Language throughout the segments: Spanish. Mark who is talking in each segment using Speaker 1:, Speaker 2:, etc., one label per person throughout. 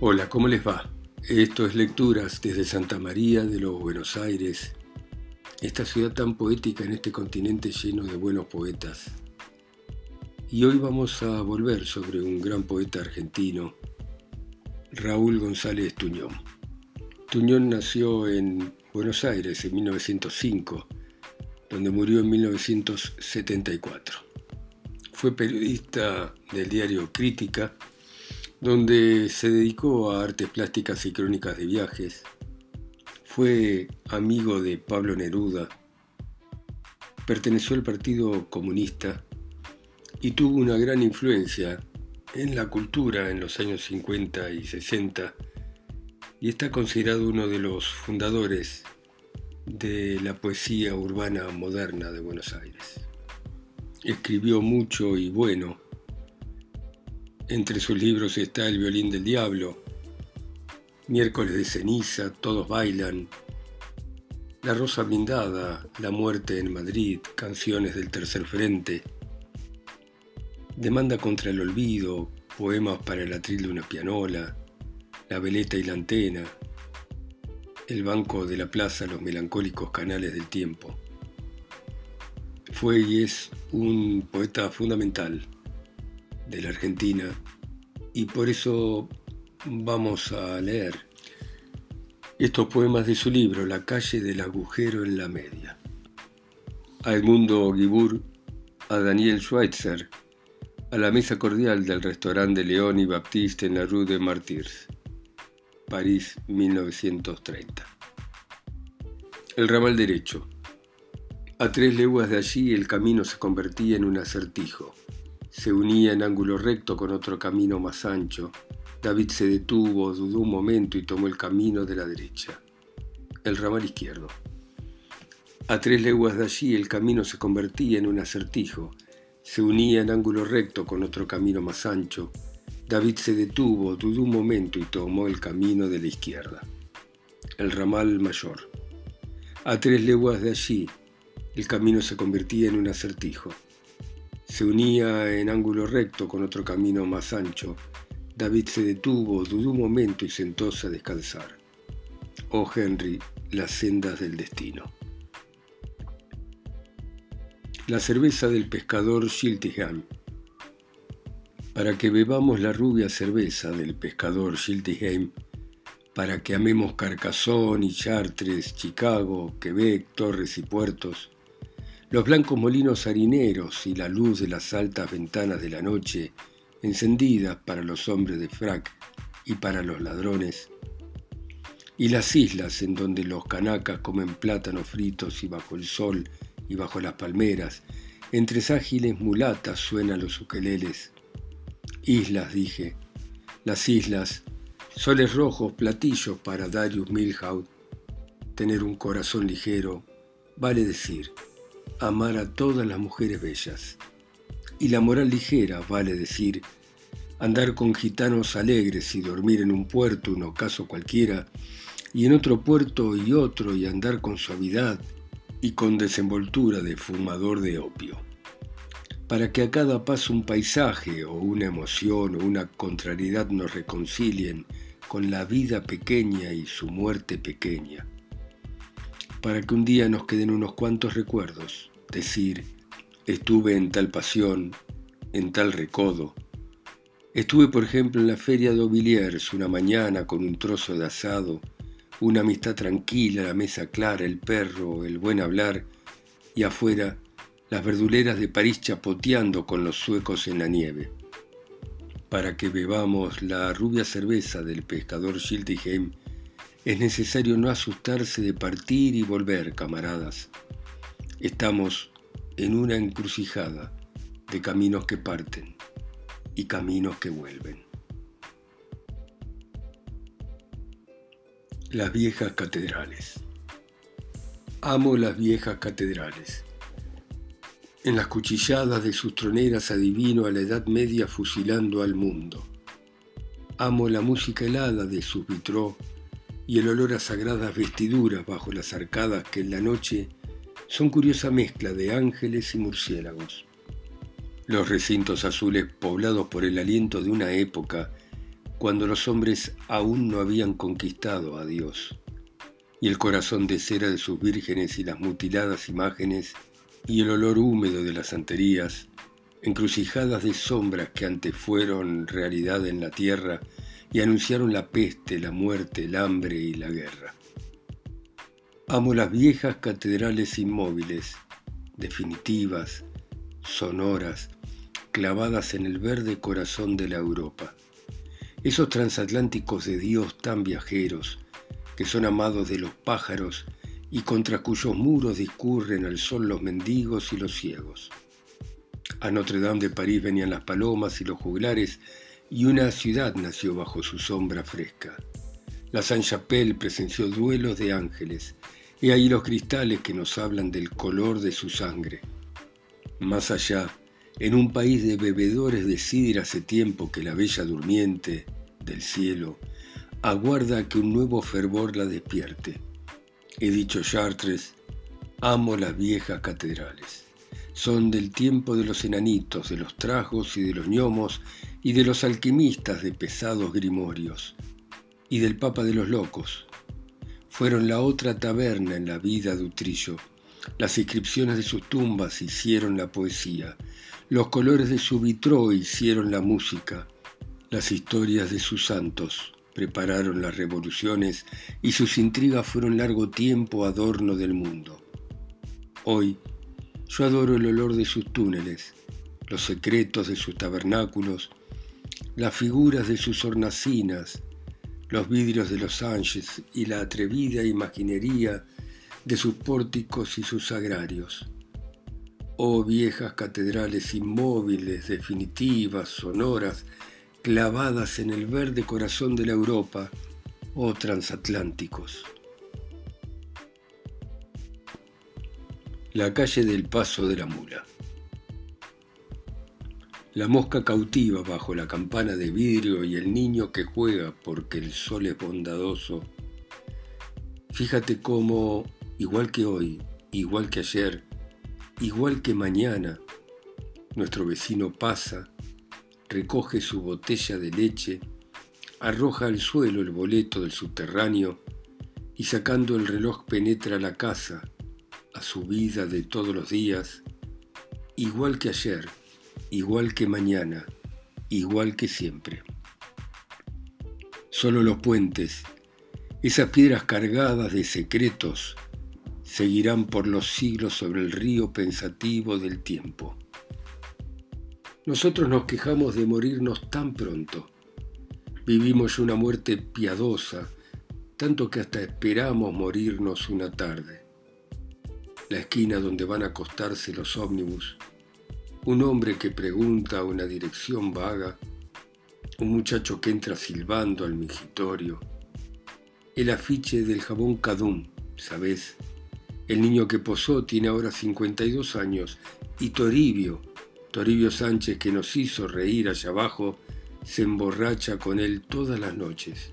Speaker 1: Hola, ¿cómo les va? Esto es Lecturas desde Santa María de los Buenos Aires, esta ciudad tan poética en este continente lleno de buenos poetas. Y hoy vamos a volver sobre un gran poeta argentino, Raúl González Tuñón. Tuñón nació en Buenos Aires en 1905, donde murió en 1974. Fue periodista del diario Crítica, donde se dedicó a artes plásticas y crónicas de viajes. Fue amigo de Pablo Neruda, perteneció al Partido Comunista y tuvo una gran influencia en la cultura en los años 50 y 60 y está considerado uno de los fundadores de la poesía urbana moderna de Buenos Aires. Escribió mucho y bueno, entre sus libros está El violín del diablo, Miércoles de ceniza, Todos bailan, La rosa blindada, La muerte en Madrid, Canciones del tercer frente, Demanda contra el olvido, Poemas para el atril de una pianola, La veleta y la antena, El banco de la plaza, Los melancólicos canales del tiempo. Fue y es un poeta fundamental de la Argentina y por eso vamos a leer estos poemas de su libro La calle del agujero en la media. A Edmundo Guibur, a Daniel Schweitzer, a la mesa cordial del restaurante León y Baptiste en la Rue de Martyrs, París 1930. El ramal derecho. A tres leguas de allí el camino se convertía en un acertijo se unía en ángulo recto con otro camino más ancho. David se detuvo, dudó un momento y tomó el camino de la derecha, el ramal izquierdo. A tres leguas de allí el camino se convertía en un acertijo. Se unía en ángulo recto con otro camino más ancho. David se detuvo, dudó un momento y tomó el camino de la izquierda, el ramal mayor. A tres leguas de allí el camino se convertía en un acertijo. Se unía en ángulo recto con otro camino más ancho. David se detuvo, dudó un momento y sentóse a descansar. Oh Henry, las sendas del destino. La cerveza del pescador Schiltigheim. Para que bebamos la rubia cerveza del pescador Schiltigheim, para que amemos Carcassonne y Chartres, Chicago, Quebec, Torres y Puertos, los blancos molinos harineros y la luz de las altas ventanas de la noche, encendidas para los hombres de frac y para los ladrones, y las islas en donde los canacas comen plátanos fritos y bajo el sol y bajo las palmeras, entre ágiles mulatas suenan los ukeleles. Islas, dije, las islas, soles rojos, platillos para Darius Milhaud. Tener un corazón ligero, vale decir, amar a todas las mujeres bellas. Y la moral ligera, vale decir, andar con gitanos alegres y dormir en un puerto, un ocaso cualquiera, y en otro puerto y otro, y andar con suavidad y con desenvoltura de fumador de opio. Para que a cada paso un paisaje o una emoción o una contrariedad nos reconcilien con la vida pequeña y su muerte pequeña para que un día nos queden unos cuantos recuerdos, decir, estuve en tal pasión, en tal recodo. Estuve, por ejemplo, en la feria de Auviliers una mañana con un trozo de asado, una amistad tranquila, la mesa clara, el perro, el buen hablar, y afuera las verduleras de París chapoteando con los suecos en la nieve. Para que bebamos la rubia cerveza del pescador Schiltigheim es necesario no asustarse de partir y volver, camaradas. Estamos en una encrucijada de caminos que parten y caminos que vuelven. Las viejas catedrales. Amo las viejas catedrales. En las cuchilladas de sus troneras adivino a la Edad Media fusilando al mundo. Amo la música helada de sus vitró y el olor a sagradas vestiduras bajo las arcadas que en la noche son curiosa mezcla de ángeles y murciélagos. Los recintos azules poblados por el aliento de una época cuando los hombres aún no habían conquistado a Dios, y el corazón de cera de sus vírgenes y las mutiladas imágenes, y el olor húmedo de las santerías, encrucijadas de sombras que antes fueron realidad en la tierra y anunciaron la peste, la muerte, el hambre y la guerra. Amo las viejas catedrales inmóviles, definitivas, sonoras, clavadas en el verde corazón de la Europa. Esos transatlánticos de Dios tan viajeros, que son amados de los pájaros y contra cuyos muros discurren al sol los mendigos y los ciegos. A Notre Dame de París venían las palomas y los juglares, y una ciudad nació bajo su sombra fresca. La Saint-Chapelle presenció duelos de ángeles, y ahí los cristales que nos hablan del color de su sangre. Más allá, en un país de bebedores de sidra hace tiempo que la bella durmiente del cielo aguarda que un nuevo fervor la despierte. He dicho Chartres, amo las viejas catedrales. Son del tiempo de los enanitos, de los trajos y de los gnomos y de los alquimistas de pesados grimorios y del Papa de los locos, fueron la otra taberna en la vida de Utrillo. Las inscripciones de sus tumbas hicieron la poesía, los colores de su vitró hicieron la música, las historias de sus santos prepararon las revoluciones y sus intrigas fueron largo tiempo adorno del mundo. Hoy yo adoro el olor de sus túneles, los secretos de sus tabernáculos, las figuras de sus hornacinas, los vidrios de los ángeles y la atrevida imaginería de sus pórticos y sus agrarios. Oh viejas catedrales inmóviles, definitivas, sonoras, clavadas en el verde corazón de la Europa, oh transatlánticos. La calle del Paso de la Mula. La mosca cautiva bajo la campana de vidrio y el niño que juega porque el sol es bondadoso. Fíjate cómo, igual que hoy, igual que ayer, igual que mañana, nuestro vecino pasa, recoge su botella de leche, arroja al suelo el boleto del subterráneo y sacando el reloj penetra la casa, a su vida de todos los días, igual que ayer, igual que mañana, igual que siempre. Solo los puentes, esas piedras cargadas de secretos, seguirán por los siglos sobre el río pensativo del tiempo. Nosotros nos quejamos de morirnos tan pronto. Vivimos una muerte piadosa, tanto que hasta esperamos morirnos una tarde. La esquina donde van a acostarse los ómnibus un hombre que pregunta una dirección vaga, un muchacho que entra silbando al mingitorio, el afiche del jabón Cadum, ¿sabes? El niño que posó tiene ahora 52 años y Toribio, Toribio Sánchez que nos hizo reír allá abajo, se emborracha con él todas las noches.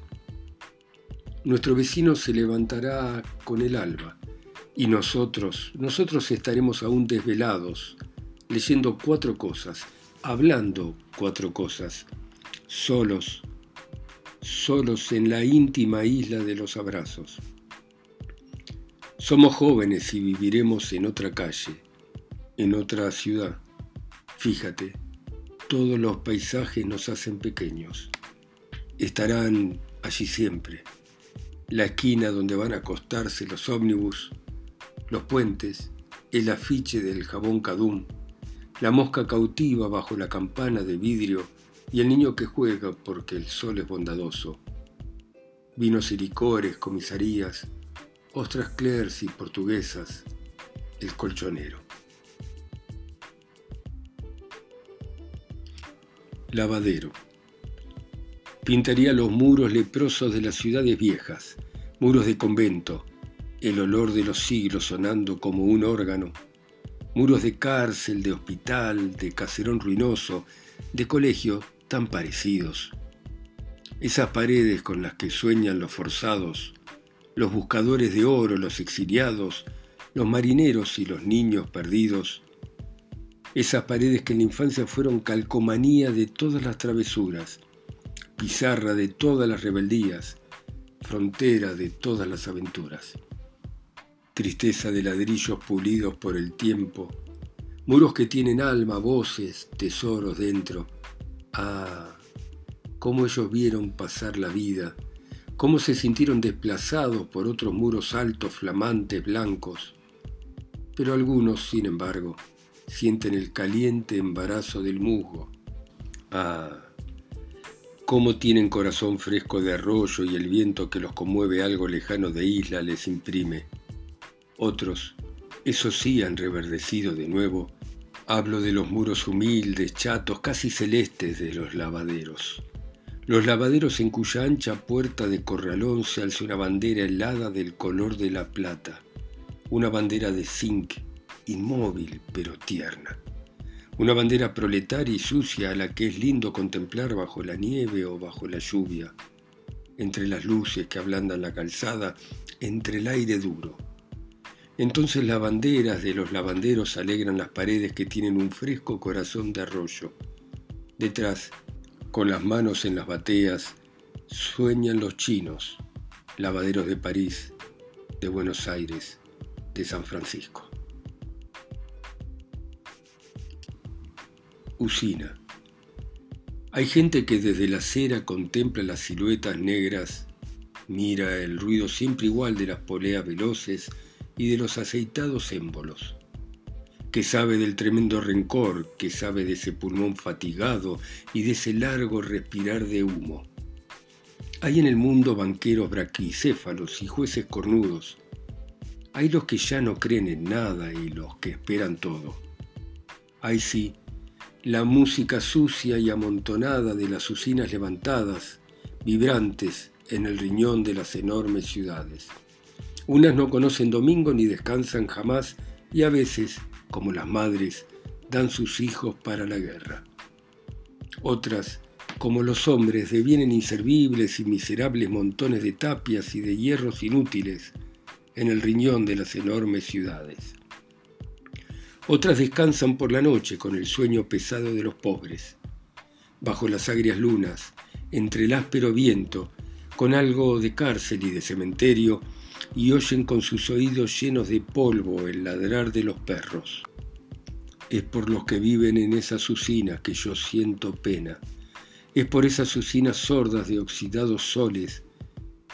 Speaker 1: Nuestro vecino se levantará con el alba y nosotros, nosotros estaremos aún desvelados, leyendo cuatro cosas, hablando cuatro cosas, solos, solos en la íntima isla de los abrazos. Somos jóvenes y viviremos en otra calle, en otra ciudad. Fíjate, todos los paisajes nos hacen pequeños. Estarán allí siempre. La esquina donde van a acostarse los ómnibus, los puentes, el afiche del jabón Cadum, la mosca cautiva bajo la campana de vidrio y el niño que juega porque el sol es bondadoso. Vinos y licores, comisarías, ostras clairs y portuguesas, el colchonero. Lavadero. Pintaría los muros leprosos de las ciudades viejas, muros de convento, el olor de los siglos sonando como un órgano muros de cárcel, de hospital, de caserón ruinoso, de colegio tan parecidos. Esas paredes con las que sueñan los forzados, los buscadores de oro, los exiliados, los marineros y los niños perdidos. Esas paredes que en la infancia fueron calcomanía de todas las travesuras, pizarra de todas las rebeldías, frontera de todas las aventuras. Tristeza de ladrillos pulidos por el tiempo, muros que tienen alma, voces, tesoros dentro. Ah, cómo ellos vieron pasar la vida, cómo se sintieron desplazados por otros muros altos, flamantes, blancos. Pero algunos, sin embargo, sienten el caliente embarazo del musgo. Ah, cómo tienen corazón fresco de arroyo y el viento que los conmueve algo lejano de isla les imprime. Otros, esos sí han reverdecido de nuevo, hablo de los muros humildes, chatos, casi celestes de los lavaderos. Los lavaderos en cuya ancha puerta de corralón se alza una bandera helada del color de la plata, una bandera de zinc, inmóvil pero tierna. Una bandera proletaria y sucia a la que es lindo contemplar bajo la nieve o bajo la lluvia, entre las luces que ablandan la calzada, entre el aire duro. Entonces las banderas de los lavanderos alegran las paredes que tienen un fresco corazón de arroyo. Detrás, con las manos en las bateas, sueñan los chinos, lavaderos de París, de Buenos Aires, de San Francisco. Usina. Hay gente que desde la acera contempla las siluetas negras, mira el ruido siempre igual de las poleas veloces y de los aceitados émbolos, que sabe del tremendo rencor, que sabe de ese pulmón fatigado y de ese largo respirar de humo. Hay en el mundo banqueros braquicéfalos y jueces cornudos. Hay los que ya no creen en nada y los que esperan todo. Hay sí la música sucia y amontonada de las usinas levantadas, vibrantes en el riñón de las enormes ciudades. Unas no conocen domingo ni descansan jamás y a veces, como las madres, dan sus hijos para la guerra. Otras, como los hombres, devienen inservibles y miserables montones de tapias y de hierros inútiles en el riñón de las enormes ciudades. Otras descansan por la noche con el sueño pesado de los pobres, bajo las agrias lunas, entre el áspero viento, con algo de cárcel y de cementerio, y oyen con sus oídos llenos de polvo el ladrar de los perros. Es por los que viven en esas usinas que yo siento pena. Es por esas usinas sordas de oxidados soles,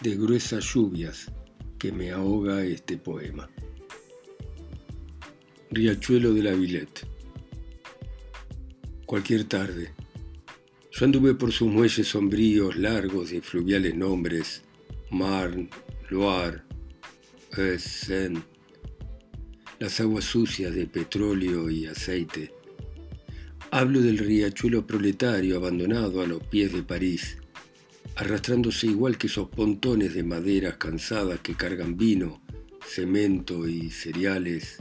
Speaker 1: de gruesas lluvias, que me ahoga este poema. Riachuelo de la Villette. Cualquier tarde. Yo anduve por sus muelles sombríos, largos de fluviales nombres, Marne, Loire, Las aguas sucias de petróleo y aceite. Hablo del riachuelo proletario abandonado a los pies de París, arrastrándose igual que esos pontones de maderas cansadas que cargan vino, cemento y cereales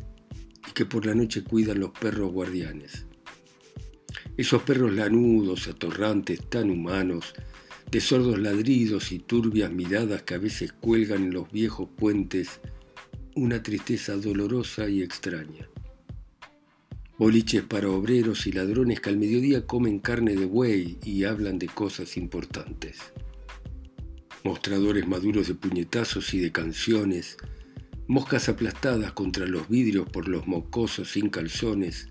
Speaker 1: y que por la noche cuidan los perros guardianes. Esos perros lanudos, atorrantes, tan humanos, de sordos ladridos y turbias miradas que a veces cuelgan en los viejos puentes una tristeza dolorosa y extraña. Boliches para obreros y ladrones que al mediodía comen carne de buey y hablan de cosas importantes. Mostradores maduros de puñetazos y de canciones, moscas aplastadas contra los vidrios por los mocosos sin calzones,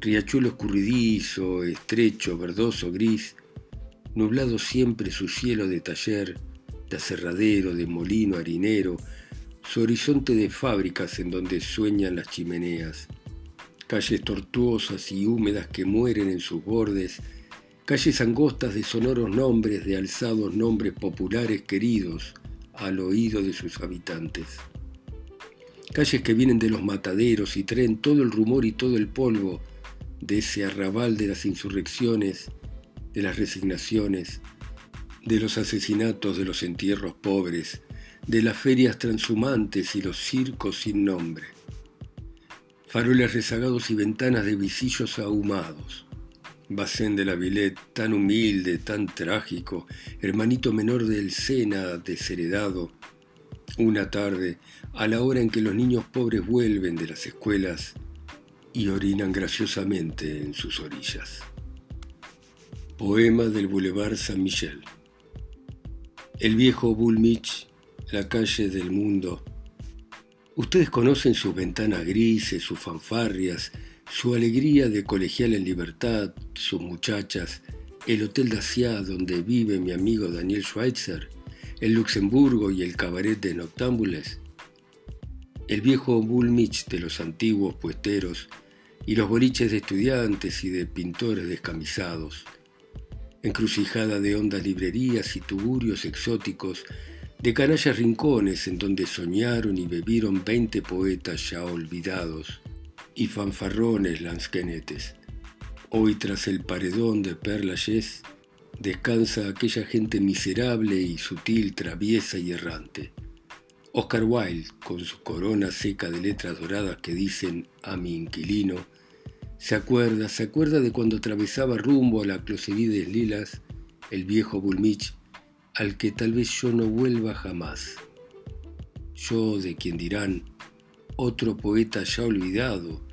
Speaker 1: riachuelo escurridizo, estrecho, verdoso, gris, nublado siempre su cielo de taller, de aserradero, de molino harinero, su horizonte de fábricas en donde sueñan las chimeneas, calles tortuosas y húmedas que mueren en sus bordes, calles angostas de sonoros nombres, de alzados nombres populares queridos al oído de sus habitantes. Calles que vienen de los mataderos y traen todo el rumor y todo el polvo de ese arrabal de las insurrecciones, de las resignaciones, de los asesinatos, de los entierros pobres, de las ferias transhumantes y los circos sin nombre. Faroles rezagados y ventanas de visillos ahumados. Bacén de la Villette, tan humilde, tan trágico, hermanito menor del Sena desheredado, una tarde, a la hora en que los niños pobres vuelven de las escuelas y orinan graciosamente en sus orillas. Poema del Boulevard San Michel. El viejo Bullmich, la calle del mundo. Ustedes conocen sus ventanas grises, sus fanfarrias, su alegría de colegial en libertad, sus muchachas, el Hotel Dacia donde vive mi amigo Daniel Schweitzer, el Luxemburgo y el cabaret de Noctámbules. El viejo Bullmich de los antiguos puesteros y los boliches de estudiantes y de pintores descamisados encrucijada de hondas librerías y tuburios exóticos, de canallas rincones en donde soñaron y bebieron veinte poetas ya olvidados, y fanfarrones lansquenetes. Hoy tras el paredón de Perlayes descansa aquella gente miserable y sutil, traviesa y errante. Oscar Wilde, con su corona seca de letras doradas que dicen a mi inquilino, se acuerda, se acuerda de cuando atravesaba rumbo a la Closerides Lilas el viejo Bulmich, al que tal vez yo no vuelva jamás. Yo de quien dirán, otro poeta ya olvidado,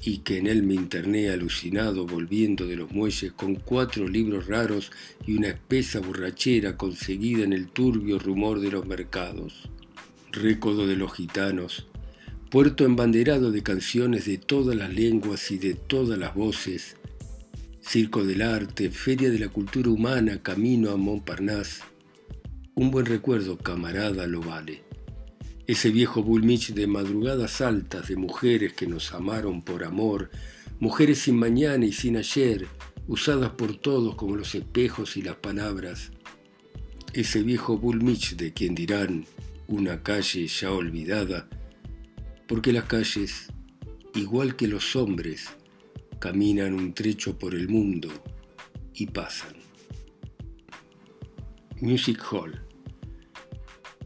Speaker 1: y que en él me interné alucinado volviendo de los muelles con cuatro libros raros y una espesa borrachera conseguida en el turbio rumor de los mercados. Récodo de los gitanos, puerto embanderado de canciones de todas las lenguas y de todas las voces, circo del arte, feria de la cultura humana, camino a Montparnasse. Un buen recuerdo, camarada, lo vale. Ese viejo Bullmich de madrugadas altas, de mujeres que nos amaron por amor, mujeres sin mañana y sin ayer, usadas por todos como los espejos y las palabras. Ese viejo Bullmich de quien dirán, una calle ya olvidada, porque las calles, igual que los hombres, caminan un trecho por el mundo y pasan. Music Hall.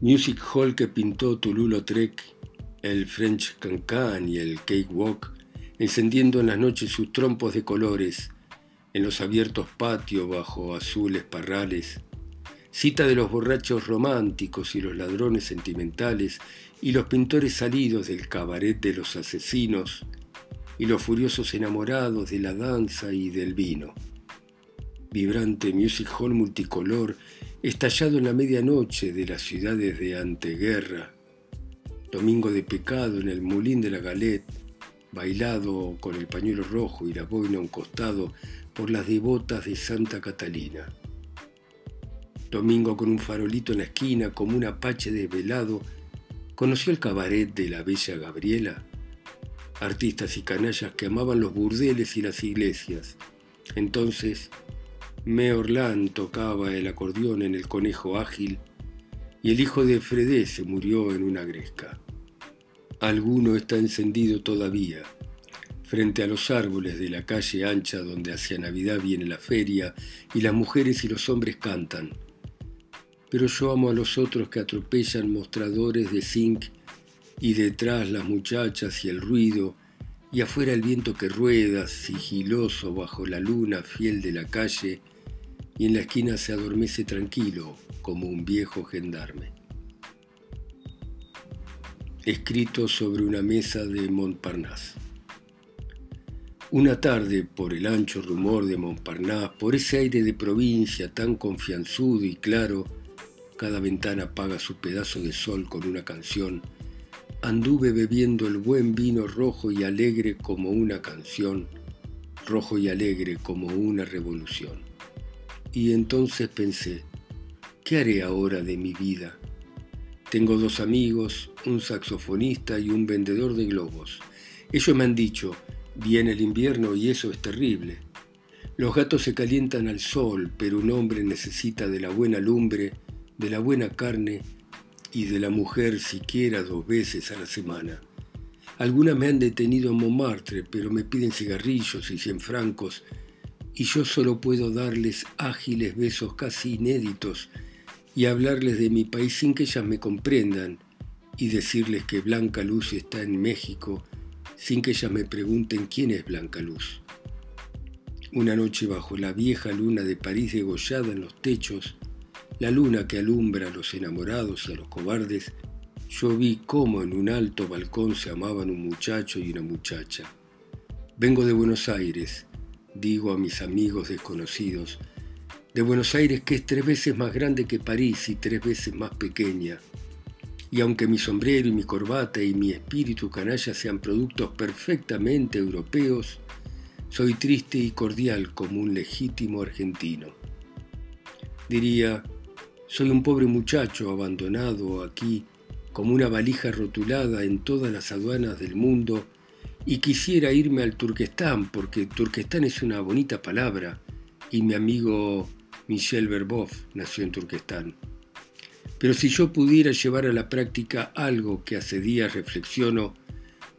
Speaker 1: Music Hall que pintó Toulouse-Lautrec, el French Cancan y el Cakewalk, encendiendo en las noches sus trompos de colores, en los abiertos patios bajo azules parrales, cita de los borrachos románticos y los ladrones sentimentales y los pintores salidos del cabaret de los asesinos y los furiosos enamorados de la danza y del vino. Vibrante music hall multicolor, estallado en la medianoche de las ciudades de anteguerra. Domingo de pecado en el mulín de la Galette, bailado con el pañuelo rojo y la boina a un costado por las devotas de Santa Catalina. Domingo con un farolito en la esquina como un apache desvelado conoció el cabaret de la bella Gabriela, artistas y canallas que amaban los burdeles y las iglesias. Entonces, Me Orlán tocaba el acordeón en el conejo ágil y el hijo de Fredé se murió en una gresca. Alguno está encendido todavía, frente a los árboles de la calle ancha donde hacia Navidad viene la feria y las mujeres y los hombres cantan pero yo amo a los otros que atropellan mostradores de zinc y detrás las muchachas y el ruido, y afuera el viento que rueda, sigiloso bajo la luna fiel de la calle, y en la esquina se adormece tranquilo como un viejo gendarme. Escrito sobre una mesa de Montparnasse. Una tarde, por el ancho rumor de Montparnasse, por ese aire de provincia tan confianzudo y claro, cada ventana apaga su pedazo de sol con una canción. Anduve bebiendo el buen vino rojo y alegre como una canción, rojo y alegre como una revolución. Y entonces pensé, ¿qué haré ahora de mi vida? Tengo dos amigos, un saxofonista y un vendedor de globos. Ellos me han dicho, viene el invierno y eso es terrible. Los gatos se calientan al sol, pero un hombre necesita de la buena lumbre de la buena carne y de la mujer siquiera dos veces a la semana. Algunas me han detenido en Montmartre, pero me piden cigarrillos y cien francos, y yo solo puedo darles ágiles besos casi inéditos y hablarles de mi país sin que ellas me comprendan, y decirles que Blanca Luz está en México sin que ellas me pregunten quién es Blanca Luz. Una noche bajo la vieja luna de París degollada en los techos, la luna que alumbra a los enamorados y a los cobardes, yo vi cómo en un alto balcón se amaban un muchacho y una muchacha. Vengo de Buenos Aires, digo a mis amigos desconocidos, de Buenos Aires que es tres veces más grande que París y tres veces más pequeña. Y aunque mi sombrero y mi corbata y mi espíritu canalla sean productos perfectamente europeos, soy triste y cordial como un legítimo argentino. Diría, soy un pobre muchacho abandonado aquí como una valija rotulada en todas las aduanas del mundo y quisiera irme al Turquestán porque Turquestán es una bonita palabra y mi amigo Michel Verbov nació en Turquestán. Pero si yo pudiera llevar a la práctica algo que hace días reflexiono,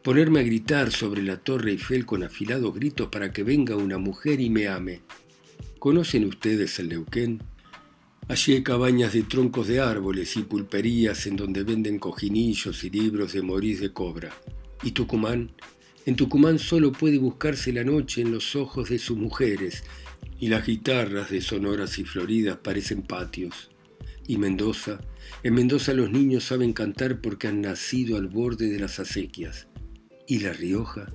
Speaker 1: ponerme a gritar sobre la Torre Eiffel con afilados gritos para que venga una mujer y me ame. ¿Conocen ustedes el Neuquén? Allí hay cabañas de troncos de árboles y pulperías en donde venden cojinillos y libros de Maurice de Cobra. ¿Y Tucumán? En Tucumán solo puede buscarse la noche en los ojos de sus mujeres, y las guitarras de sonoras y floridas parecen patios. Y Mendoza, en Mendoza los niños saben cantar porque han nacido al borde de las acequias. Y La Rioja,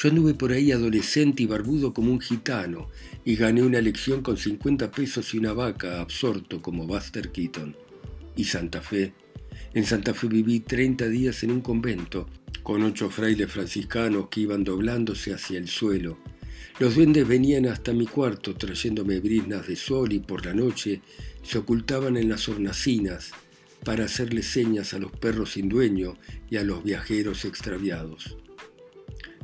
Speaker 1: yo anduve por ahí adolescente y barbudo como un gitano y gané una lección con 50 pesos y una vaca absorto como Buster Keaton. Y Santa Fe, en Santa Fe viví 30 días en un convento con ocho frailes franciscanos que iban doblándose hacia el suelo los duendes venían hasta mi cuarto trayéndome brisnas de sol y por la noche se ocultaban en las hornacinas para hacerle señas a los perros sin dueño y a los viajeros extraviados.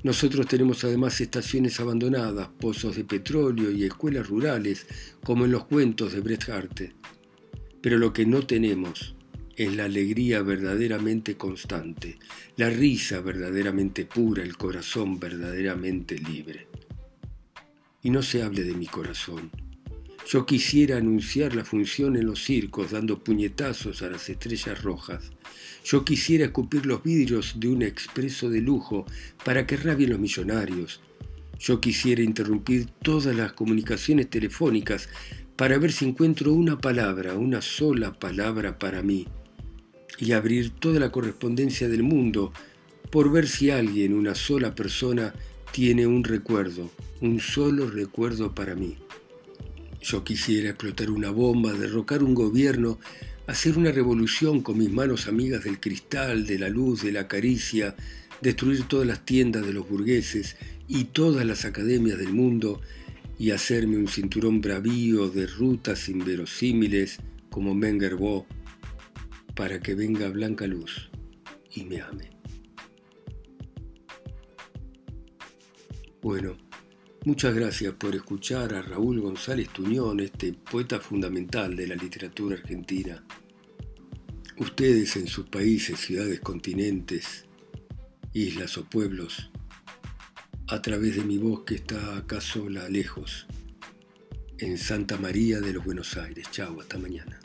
Speaker 1: Nosotros tenemos además estaciones abandonadas, pozos de petróleo y escuelas rurales, como en los cuentos de Bret Hart. Pero lo que no tenemos es la alegría verdaderamente constante, la risa verdaderamente pura, el corazón verdaderamente libre y no se hable de mi corazón. Yo quisiera anunciar la función en los circos dando puñetazos a las estrellas rojas. Yo quisiera escupir los vidrios de un expreso de lujo para que rabien los millonarios. Yo quisiera interrumpir todas las comunicaciones telefónicas para ver si encuentro una palabra, una sola palabra para mí, y abrir toda la correspondencia del mundo por ver si alguien, una sola persona, tiene un recuerdo, un solo recuerdo para mí. Yo quisiera explotar una bomba, derrocar un gobierno, hacer una revolución con mis manos amigas del cristal, de la luz, de la caricia, destruir todas las tiendas de los burgueses y todas las academias del mundo y hacerme un cinturón bravío de rutas inverosímiles como Mengerbo para que venga blanca luz y me ame. Bueno, muchas gracias por escuchar a Raúl González Tuñón, este poeta fundamental de la literatura argentina. Ustedes en sus países, ciudades, continentes, islas o pueblos, a través de mi voz que está acá sola, lejos, en Santa María de los Buenos Aires. Chao, hasta mañana.